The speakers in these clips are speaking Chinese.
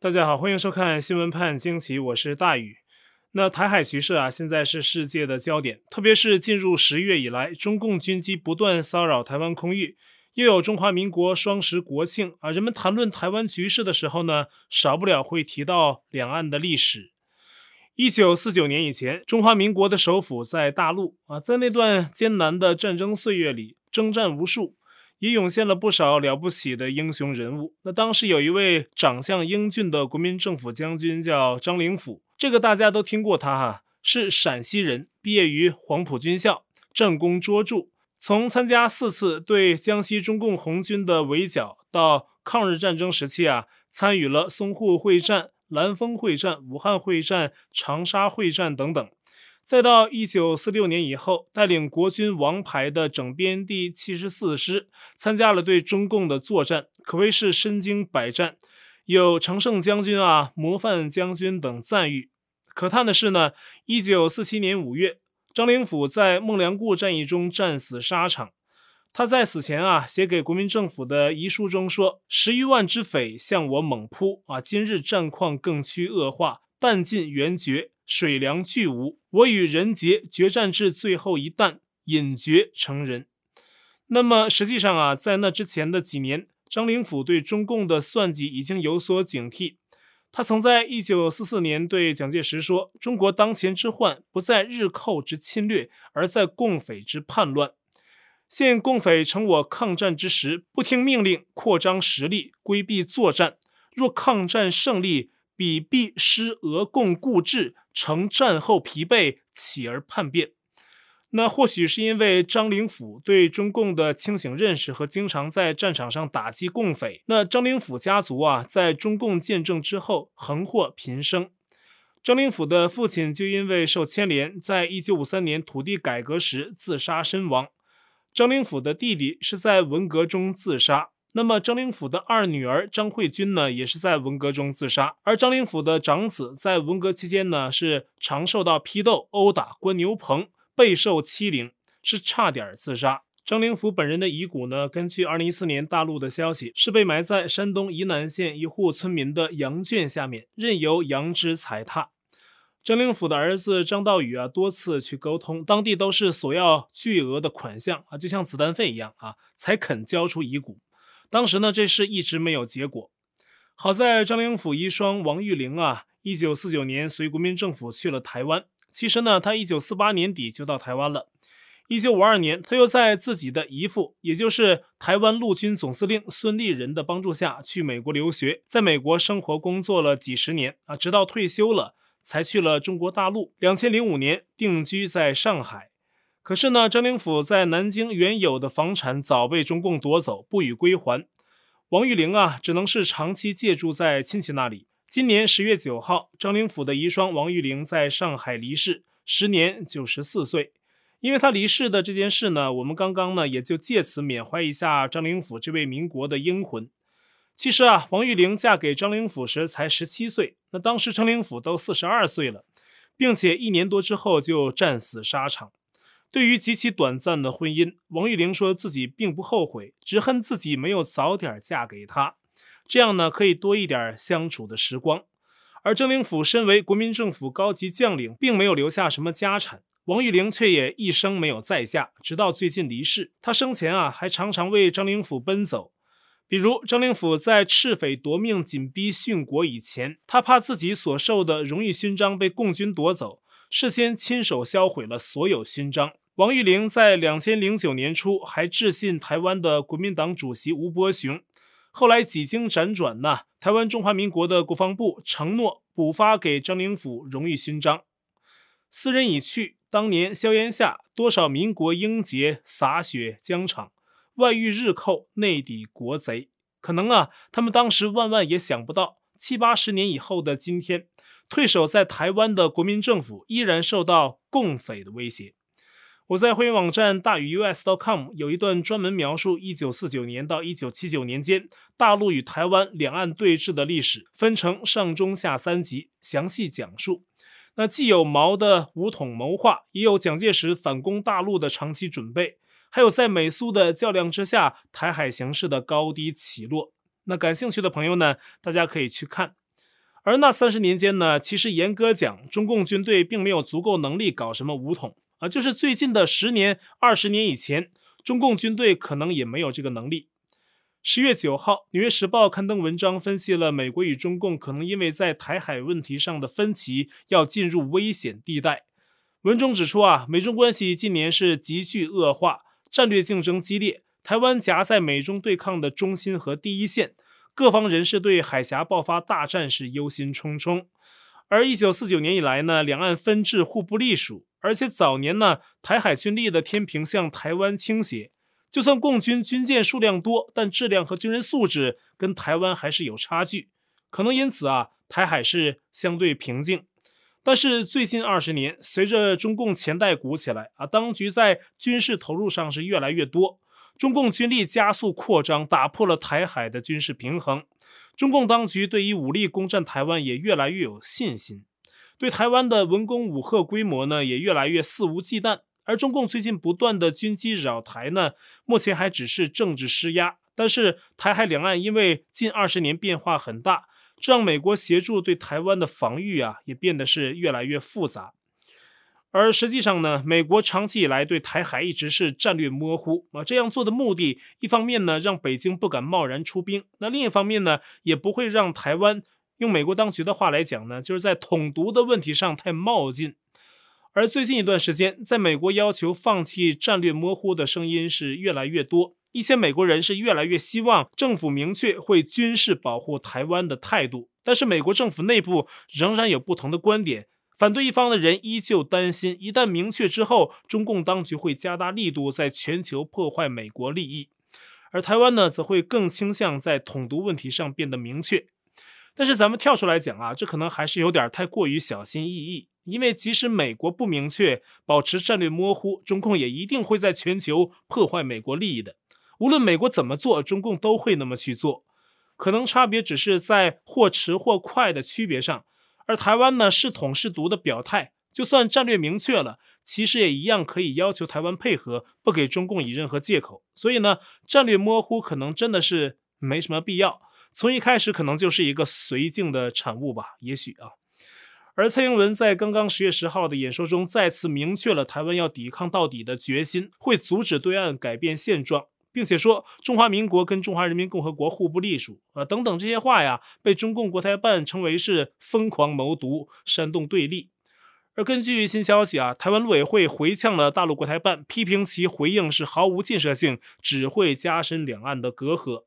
大家好，欢迎收看新闻判惊奇，我是大宇。那台海局势啊，现在是世界的焦点，特别是进入十月以来，中共军机不断骚扰台湾空域，又有中华民国双十国庆啊，人们谈论台湾局势的时候呢，少不了会提到两岸的历史。一九四九年以前，中华民国的首府在大陆啊，在那段艰难的战争岁月里，征战无数，也涌现了不少了不起的英雄人物。那当时有一位长相英俊的国民政府将军叫张灵甫，这个大家都听过他哈，是陕西人，毕业于黄埔军校，战功卓著。从参加四次对江西中共红军的围剿，到抗日战争时期啊，参与了淞沪会战。兰峰会战、武汉会战、长沙会战等等，再到一九四六年以后，带领国军王牌的整编第七十四师参加了对中共的作战，可谓是身经百战，有常胜将军啊、模范将军等赞誉。可叹的是呢，一九四七年五月，张灵甫在孟良崮战役中战死沙场。他在死前啊，写给国民政府的遗书中说：“十余万之匪向我猛扑啊，今日战况更趋恶化，弹尽援绝，水粮俱无。我与人杰决战至最后一弹，饮绝成仁。”那么实际上啊，在那之前的几年，张灵甫对中共的算计已经有所警惕。他曾在一九四四年对蒋介石说：“中国当前之患，不在日寇之侵略，而在共匪之叛乱。”现共匪乘我抗战之时，不听命令，扩张实力，规避作战。若抗战胜利，彼必失俄共固志，乘战后疲惫，起而叛变。那或许是因为张灵甫对中共的清醒认识和经常在战场上打击共匪。那张灵甫家族啊，在中共建政之后，横祸频生。张灵甫的父亲就因为受牵连，在一九五三年土地改革时自杀身亡。张灵甫的弟弟是在文革中自杀，那么张灵甫的二女儿张慧君呢，也是在文革中自杀。而张灵甫的长子在文革期间呢，是常受到批斗、殴打、关牛棚，备受欺凌，是差点自杀。张灵甫本人的遗骨呢，根据二零一四年大陆的消息，是被埋在山东沂南县一户村民的羊圈下面，任由羊只踩踏。张灵甫的儿子张道宇啊，多次去沟通，当地都是索要巨额的款项啊，就像子弹费一样啊，才肯交出遗骨。当时呢，这事一直没有结果。好在张灵甫遗孀王玉玲啊，一九四九年随国民政府去了台湾。其实呢，他一九四八年底就到台湾了。一九五二年，他又在自己的姨父，也就是台湾陆军总司令孙立人的帮助下去美国留学，在美国生活工作了几十年啊，直到退休了。才去了中国大陆。两千零五年定居在上海，可是呢，张灵甫在南京原有的房产早被中共夺走，不予归还。王玉玲啊，只能是长期借住在亲戚那里。今年十月九号，张灵甫的遗孀王玉玲在上海离世，时年九十四岁。因为她离世的这件事呢，我们刚刚呢也就借此缅怀一下张灵甫这位民国的英魂。其实啊，王玉玲嫁给张灵甫时才十七岁，那当时张灵甫都四十二岁了，并且一年多之后就战死沙场。对于极其短暂的婚姻，王玉玲说自己并不后悔，只恨自己没有早点嫁给他，这样呢可以多一点相处的时光。而张灵甫身为国民政府高级将领，并没有留下什么家产，王玉玲却也一生没有再嫁，直到最近离世。她生前啊还常常为张灵甫奔走。比如张灵甫在赤匪夺命、紧逼殉国以前，他怕自己所受的荣誉勋章被共军夺走，事先亲手销毁了所有勋章。王玉玲在两千零九年初还致信台湾的国民党主席吴伯雄，后来几经辗转呢，台湾中华民国的国防部承诺补发给张灵甫荣誉勋章。斯人已去，当年硝烟下，多少民国英杰洒血疆场。外遇日寇，内抵国贼，可能啊，他们当时万万也想不到，七八十年以后的今天，退守在台湾的国民政府依然受到共匪的威胁。我在会员网站大宇 US.com 有一段专门描述一九四九年到一九七九年间大陆与台湾两岸对峙的历史，分成上中下三集，详细讲述。那既有毛的武统谋划，也有蒋介石反攻大陆的长期准备。还有在美苏的较量之下，台海形势的高低起落。那感兴趣的朋友呢，大家可以去看。而那三十年间呢，其实严格讲，中共军队并没有足够能力搞什么武统啊，就是最近的十年、二十年以前，中共军队可能也没有这个能力。十月九号，《纽约时报》刊登文章分析了美国与中共可能因为在台海问题上的分歧，要进入危险地带。文中指出啊，美中关系近年是急剧恶化，战略竞争激烈，台湾夹在美中对抗的中心和第一线。各方人士对海峡爆发大战是忧心忡忡，而一九四九年以来呢，两岸分治互不隶属，而且早年呢，台海军力的天平向台湾倾斜，就算共军军舰数量多，但质量和军人素质跟台湾还是有差距，可能因此啊，台海是相对平静。但是最近二十年，随着中共钱袋鼓起来啊，当局在军事投入上是越来越多。中共军力加速扩张，打破了台海的军事平衡。中共当局对于武力攻占台湾也越来越有信心，对台湾的文攻武吓规模呢也越来越肆无忌惮。而中共最近不断的军机扰台呢，目前还只是政治施压，但是台海两岸因为近二十年变化很大，这让美国协助对台湾的防御啊也变得是越来越复杂。而实际上呢，美国长期以来对台海一直是战略模糊啊。这样做的目的，一方面呢，让北京不敢贸然出兵；那另一方面呢，也不会让台湾用美国当局的话来讲呢，就是在统独的问题上太冒进。而最近一段时间，在美国要求放弃战略模糊的声音是越来越多，一些美国人是越来越希望政府明确会军事保护台湾的态度，但是美国政府内部仍然有不同的观点。反对一方的人依旧担心，一旦明确之后，中共当局会加大力度在全球破坏美国利益，而台湾呢，则会更倾向在统独问题上变得明确。但是咱们跳出来讲啊，这可能还是有点太过于小心翼翼，因为即使美国不明确，保持战略模糊，中共也一定会在全球破坏美国利益的。无论美国怎么做，中共都会那么去做，可能差别只是在或迟或快的区别上。而台湾呢，是统是独的表态，就算战略明确了，其实也一样可以要求台湾配合，不给中共以任何借口。所以呢，战略模糊可能真的是没什么必要。从一开始可能就是一个绥靖的产物吧，也许啊。而蔡英文在刚刚十月十号的演说中，再次明确了台湾要抵抗到底的决心，会阻止对岸改变现状。并且说中华民国跟中华人民共和国互不隶属啊，等等这些话呀，被中共国台办称为是疯狂谋独、煽动对立。而根据新消息啊，台湾陆委会回呛了大陆国台办，批评其回应是毫无建设性，只会加深两岸的隔阂。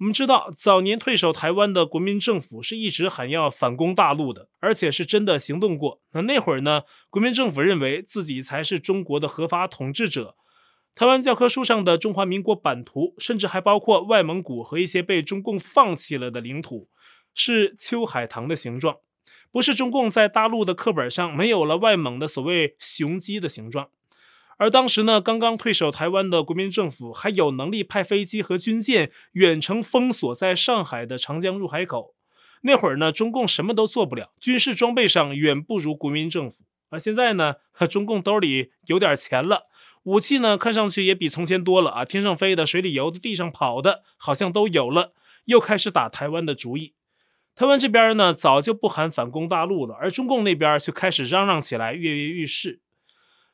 我们知道，早年退守台湾的国民政府是一直喊要反攻大陆的，而且是真的行动过。那那会儿呢，国民政府认为自己才是中国的合法统治者。台湾教科书上的中华民国版图，甚至还包括外蒙古和一些被中共放弃了的领土，是秋海棠的形状，不是中共在大陆的课本上没有了外蒙的所谓雄鸡的形状。而当时呢，刚刚退守台湾的国民政府还有能力派飞机和军舰远程封锁在上海的长江入海口。那会儿呢，中共什么都做不了，军事装备上远不如国民政府。而现在呢，中共兜里有点钱了。武器呢，看上去也比从前多了啊！天上飞的、水里游的、地上跑的，好像都有了。又开始打台湾的主意。台湾这边呢，早就不喊反攻大陆了，而中共那边却开始嚷嚷起来，跃跃欲试。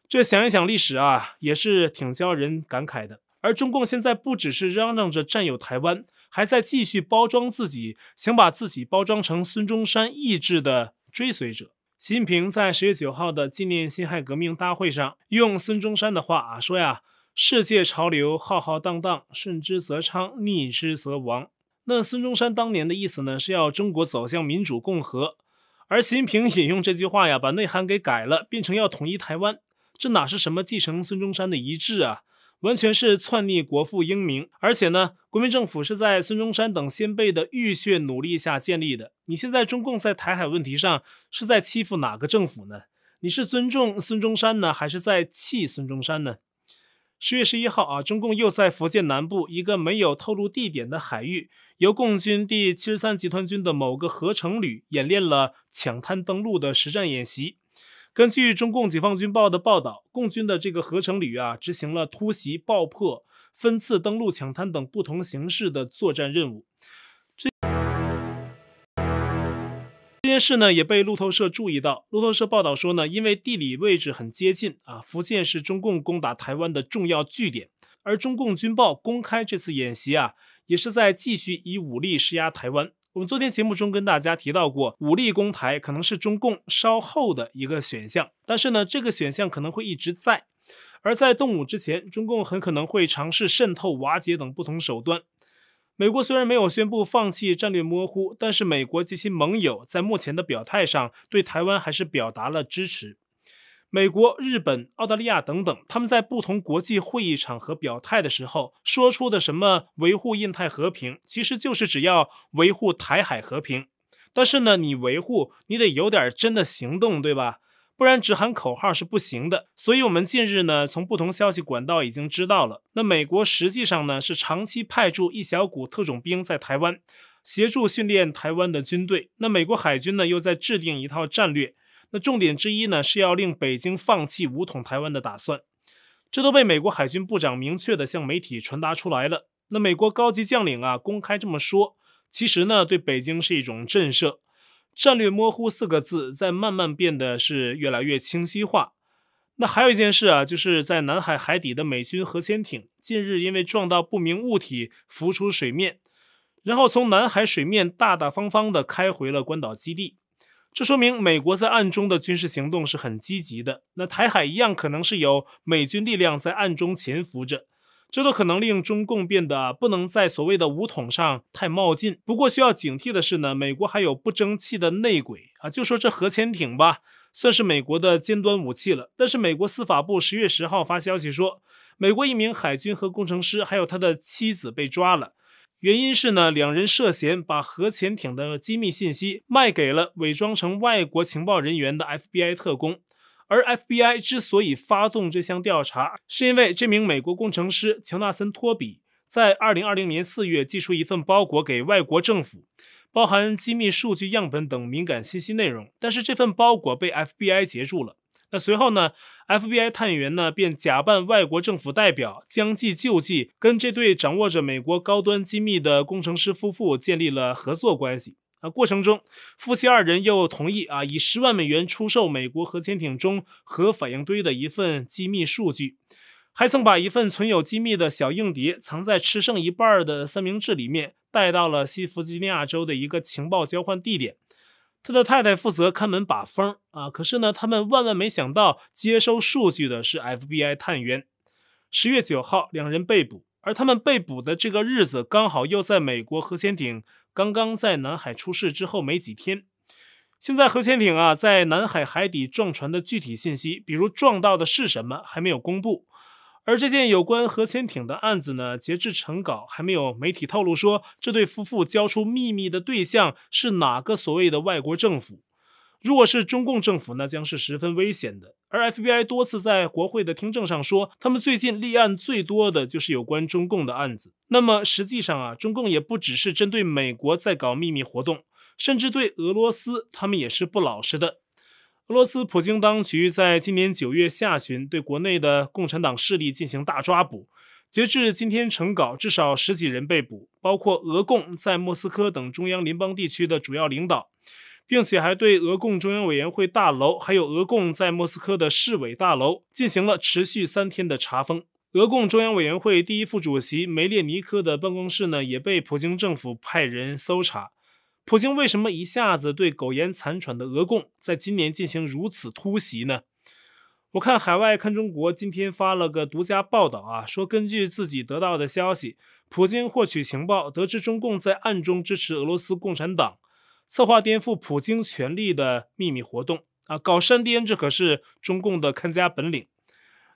这想一想历史啊，也是挺叫人感慨的。而中共现在不只是嚷嚷着占有台湾，还在继续包装自己，想把自己包装成孙中山意志的追随者。习近平在十月九号的纪念辛亥革命大会上，用孙中山的话啊说呀：“世界潮流浩浩荡荡，顺之则昌，逆之则亡。”那孙中山当年的意思呢，是要中国走向民主共和，而习近平引用这句话呀，把内涵给改了，变成要统一台湾。这哪是什么继承孙中山的遗志啊？完全是篡逆国父英明，而且呢，国民政府是在孙中山等先辈的浴血努力下建立的。你现在中共在台海问题上是在欺负哪个政府呢？你是尊重孙中山呢，还是在气孙中山呢？十月十一号啊，中共又在福建南部一个没有透露地点的海域，由共军第七十三集团军的某个合成旅演练了抢滩登陆的实战演习。根据中共解放军报的报道，共军的这个合成旅啊，执行了突袭、爆破、分次登陆、抢滩等不同形式的作战任务。这这件事呢也被路透社注意到。路透社报道说呢，因为地理位置很接近啊，福建是中共攻打台湾的重要据点，而中共军报公开这次演习啊，也是在继续以武力施压台湾。我们昨天节目中跟大家提到过，武力攻台可能是中共稍后的一个选项，但是呢，这个选项可能会一直在。而在动武之前，中共很可能会尝试渗透、瓦解等不同手段。美国虽然没有宣布放弃战略模糊，但是美国及其盟友在目前的表态上对台湾还是表达了支持。美国、日本、澳大利亚等等，他们在不同国际会议场合表态的时候，说出的什么维护印太和平，其实就是只要维护台海和平。但是呢，你维护，你得有点真的行动，对吧？不然只喊口号是不行的。所以，我们近日呢，从不同消息管道已经知道了，那美国实际上呢，是长期派驻一小股特种兵在台湾，协助训练台湾的军队。那美国海军呢，又在制定一套战略。那重点之一呢，是要令北京放弃武统台湾的打算，这都被美国海军部长明确地向媒体传达出来了。那美国高级将领啊，公开这么说，其实呢，对北京是一种震慑。战略模糊四个字在慢慢变得是越来越清晰化。那还有一件事啊，就是在南海海底的美军核潜艇，近日因为撞到不明物体浮出水面，然后从南海水面大大方方地开回了关岛基地。这说明美国在暗中的军事行动是很积极的。那台海一样可能是有美军力量在暗中潜伏着，这都可能令中共变得不能在所谓的武统上太冒进。不过需要警惕的是呢，美国还有不争气的内鬼啊，就说这核潜艇吧，算是美国的尖端武器了。但是美国司法部十月十号发消息说，美国一名海军核工程师还有他的妻子被抓了。原因是呢，两人涉嫌把核潜艇的机密信息卖给了伪装成外国情报人员的 FBI 特工，而 FBI 之所以发动这项调查，是因为这名美国工程师乔纳森·托比在2020年4月寄出一份包裹给外国政府，包含机密数据样本等敏感信息内容，但是这份包裹被 FBI 截住了。那随后呢，FBI 探员呢便假扮外国政府代表，将计就计，跟这对掌握着美国高端机密的工程师夫妇建立了合作关系。啊，过程中，夫妻二人又同意啊，以十万美元出售美国核潜艇中核反应堆的一份机密数据，还曾把一份存有机密的小硬碟藏在吃剩一半的三明治里面，带到了西弗吉尼亚州的一个情报交换地点。他的太太负责看门把风啊，可是呢，他们万万没想到，接收数据的是 FBI 探员。十月九号，两人被捕，而他们被捕的这个日子，刚好又在美国核潜艇刚刚在南海出事之后没几天。现在核潜艇啊，在南海海底撞船的具体信息，比如撞到的是什么，还没有公布。而这件有关核潜艇的案子呢，截至成稿还没有媒体透露说这对夫妇交出秘密的对象是哪个所谓的外国政府。如果是中共政府，那将是十分危险的。而 FBI 多次在国会的听证上说，他们最近立案最多的就是有关中共的案子。那么实际上啊，中共也不只是针对美国在搞秘密活动，甚至对俄罗斯，他们也是不老实的。俄罗斯普京当局在今年九月下旬对国内的共产党势力进行大抓捕，截至今天成稿，至少十几人被捕，包括俄共在莫斯科等中央联邦地区的主要领导，并且还对俄共中央委员会大楼，还有俄共在莫斯科的市委大楼进行了持续三天的查封。俄共中央委员会第一副主席梅列尼科的办公室呢，也被普京政府派人搜查。普京为什么一下子对苟延残喘的俄共在今年进行如此突袭呢？我看海外看中国今天发了个独家报道啊，说根据自己得到的消息，普京获取情报，得知中共在暗中支持俄罗斯共产党，策划颠覆普京权力的秘密活动啊，搞煽颠，这可是中共的看家本领。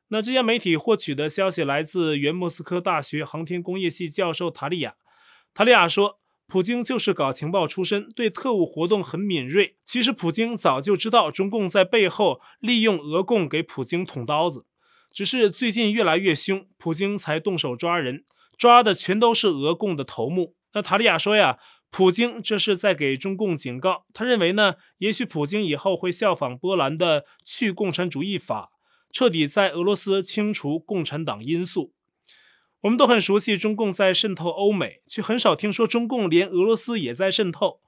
那这家媒体获取的消息来自原莫斯科大学航天工业系教授塔利亚，塔利亚说。普京就是搞情报出身，对特务活动很敏锐。其实普京早就知道中共在背后利用俄共给普京捅刀子，只是最近越来越凶，普京才动手抓人，抓的全都是俄共的头目。那塔利亚说呀，普京这是在给中共警告。他认为呢，也许普京以后会效仿波兰的去共产主义法，彻底在俄罗斯清除共产党因素。我们都很熟悉中共在渗透欧美，却很少听说中共连俄罗斯也在渗透。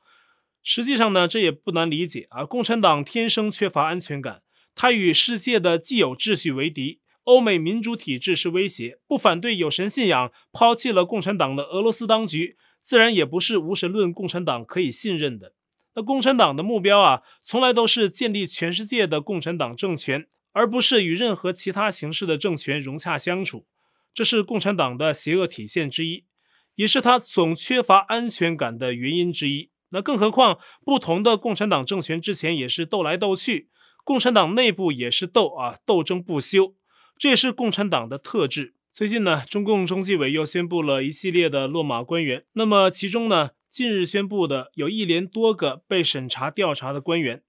实际上呢，这也不难理解啊。共产党天生缺乏安全感，它与世界的既有秩序为敌，欧美民主体制是威胁。不反对有神信仰、抛弃了共产党的俄罗斯当局，自然也不是无神论共产党可以信任的。那共产党的目标啊，从来都是建立全世界的共产党政权，而不是与任何其他形式的政权融洽相处。这是共产党的邪恶体现之一，也是他总缺乏安全感的原因之一。那更何况，不同的共产党政权之前也是斗来斗去，共产党内部也是斗啊，斗争不休，这也是共产党的特质。最近呢，中共中纪委又宣布了一系列的落马官员，那么其中呢，近日宣布的有一连多个被审查调查的官员，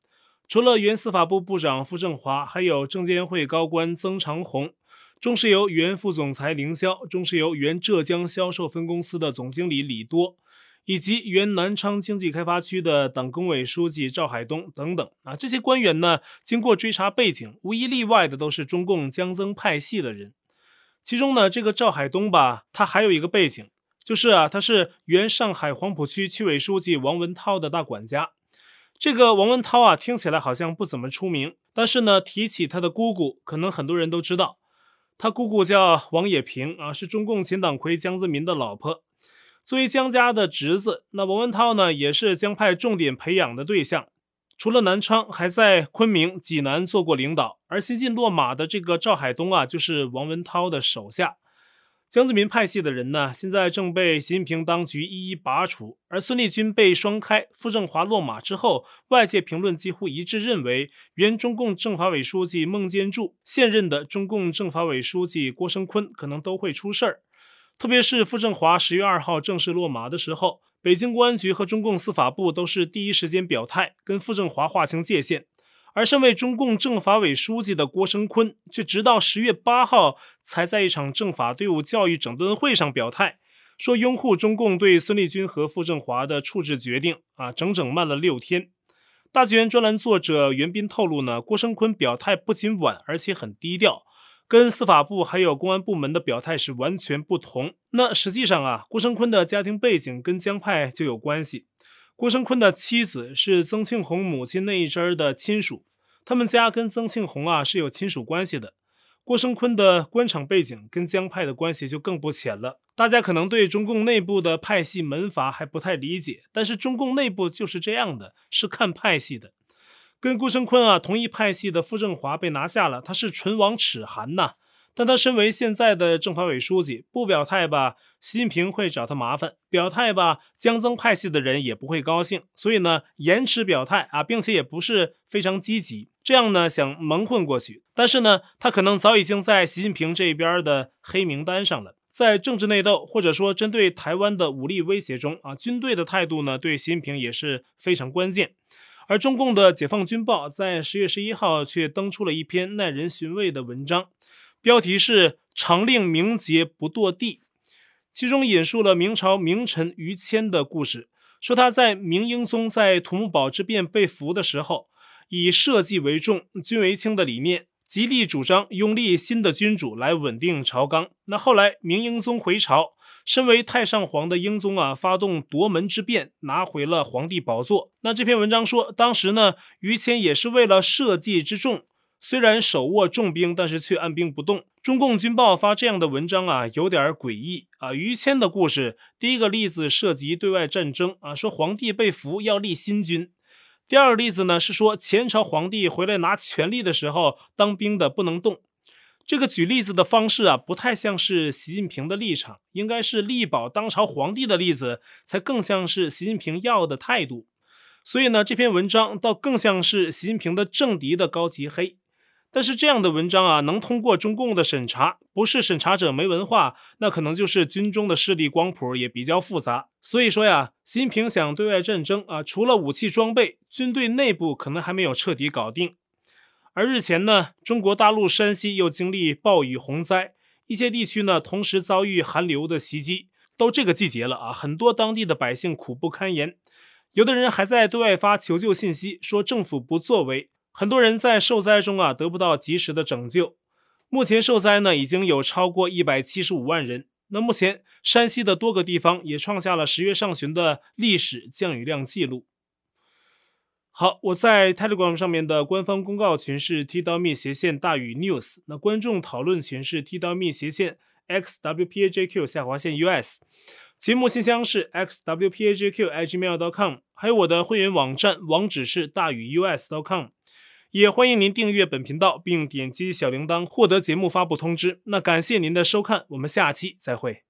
除了原司法部部长傅政华，还有证监会高官曾长红，中石油原副总裁凌霄，中石油原浙江销售分公司的总经理李多。以及原南昌经济开发区的党工委书记赵海东等等啊，这些官员呢，经过追查背景，无一例外的都是中共江增派系的人。其中呢，这个赵海东吧，他还有一个背景，就是啊，他是原上海黄浦区区委书记王文涛的大管家。这个王文涛啊，听起来好像不怎么出名，但是呢，提起他的姑姑，可能很多人都知道，他姑姑叫王冶平啊，是中共前党魁江泽民的老婆。作为江家的侄子，那王文涛呢，也是江派重点培养的对象。除了南昌，还在昆明、济南做过领导。而新晋落马的这个赵海东啊，就是王文涛的手下。江泽民派系的人呢，现在正被习近平当局一一拔除。而孙立军被双开，傅政华落马之后，外界评论几乎一致认为，原中共政法委书记孟建柱、现任的中共政法委书记郭声琨可能都会出事儿。特别是傅政华十月二号正式落马的时候，北京公安局和中共司法部都是第一时间表态，跟傅政华划清界限。而身为中共政法委书记的郭声琨，却直到十月八号才在一场政法队伍教育整顿会上表态，说拥护中共对孙立军和傅政华的处置决定。啊，整整慢了六天。大纪元专栏作者袁斌透露呢，郭声琨表态不仅晚，而且很低调。跟司法部还有公安部门的表态是完全不同。那实际上啊，郭声琨的家庭背景跟江派就有关系。郭声琨的妻子是曾庆红母亲那一支儿的亲属，他们家跟曾庆红啊是有亲属关系的。郭声琨的官场背景跟江派的关系就更不浅了。大家可能对中共内部的派系门阀还不太理解，但是中共内部就是这样的，是看派系的。跟郭声琨啊同一派系的傅政华被拿下了，他是唇亡齿寒呐。但他身为现在的政法委书记，不表态吧，习近平会找他麻烦；表态吧，江增派系的人也不会高兴。所以呢，延迟表态啊，并且也不是非常积极，这样呢想蒙混过去。但是呢，他可能早已经在习近平这边的黑名单上了。在政治内斗或者说针对台湾的武力威胁中啊，军队的态度呢，对习近平也是非常关键。而中共的解放军报在十月十一号却登出了一篇耐人寻味的文章，标题是“长令明节不堕地”，其中引述了明朝名臣于谦的故事，说他在明英宗在土木堡之变被俘的时候，以社稷为重、君为轻的理念，极力主张拥立新的君主来稳定朝纲。那后来明英宗回朝。身为太上皇的英宗啊，发动夺门之变，拿回了皇帝宝座。那这篇文章说，当时呢，于谦也是为了社稷之重，虽然手握重兵，但是却按兵不动。中共军报发这样的文章啊，有点诡异啊。于谦的故事，第一个例子涉及对外战争啊，说皇帝被俘要立新君；第二个例子呢，是说前朝皇帝回来拿权力的时候，当兵的不能动。这个举例子的方式啊，不太像是习近平的立场，应该是力保当朝皇帝的例子，才更像是习近平要的态度。所以呢，这篇文章倒更像是习近平的政敌的高级黑。但是这样的文章啊，能通过中共的审查，不是审查者没文化，那可能就是军中的势力光谱也比较复杂。所以说呀，习近平想对外战争啊，除了武器装备，军队内部可能还没有彻底搞定。而日前呢，中国大陆山西又经历暴雨洪灾，一些地区呢同时遭遇寒流的袭击。都这个季节了啊，很多当地的百姓苦不堪言，有的人还在对外发求救信息，说政府不作为。很多人在受灾中啊得不到及时的拯救。目前受灾呢已经有超过一百七十五万人。那目前山西的多个地方也创下了十月上旬的历史降雨量记录。好，我在 Telegram 上面的官方公告群是 T-me 斜线大于 News，那观众讨论群是 T-me 斜线 XWPAJQ 下划线 US，节目信箱是 XWPAJQ@gmail.com，还有我的会员网站网址是大于 US.com，也欢迎您订阅本频道并点击小铃铛获得节目发布通知。那感谢您的收看，我们下期再会。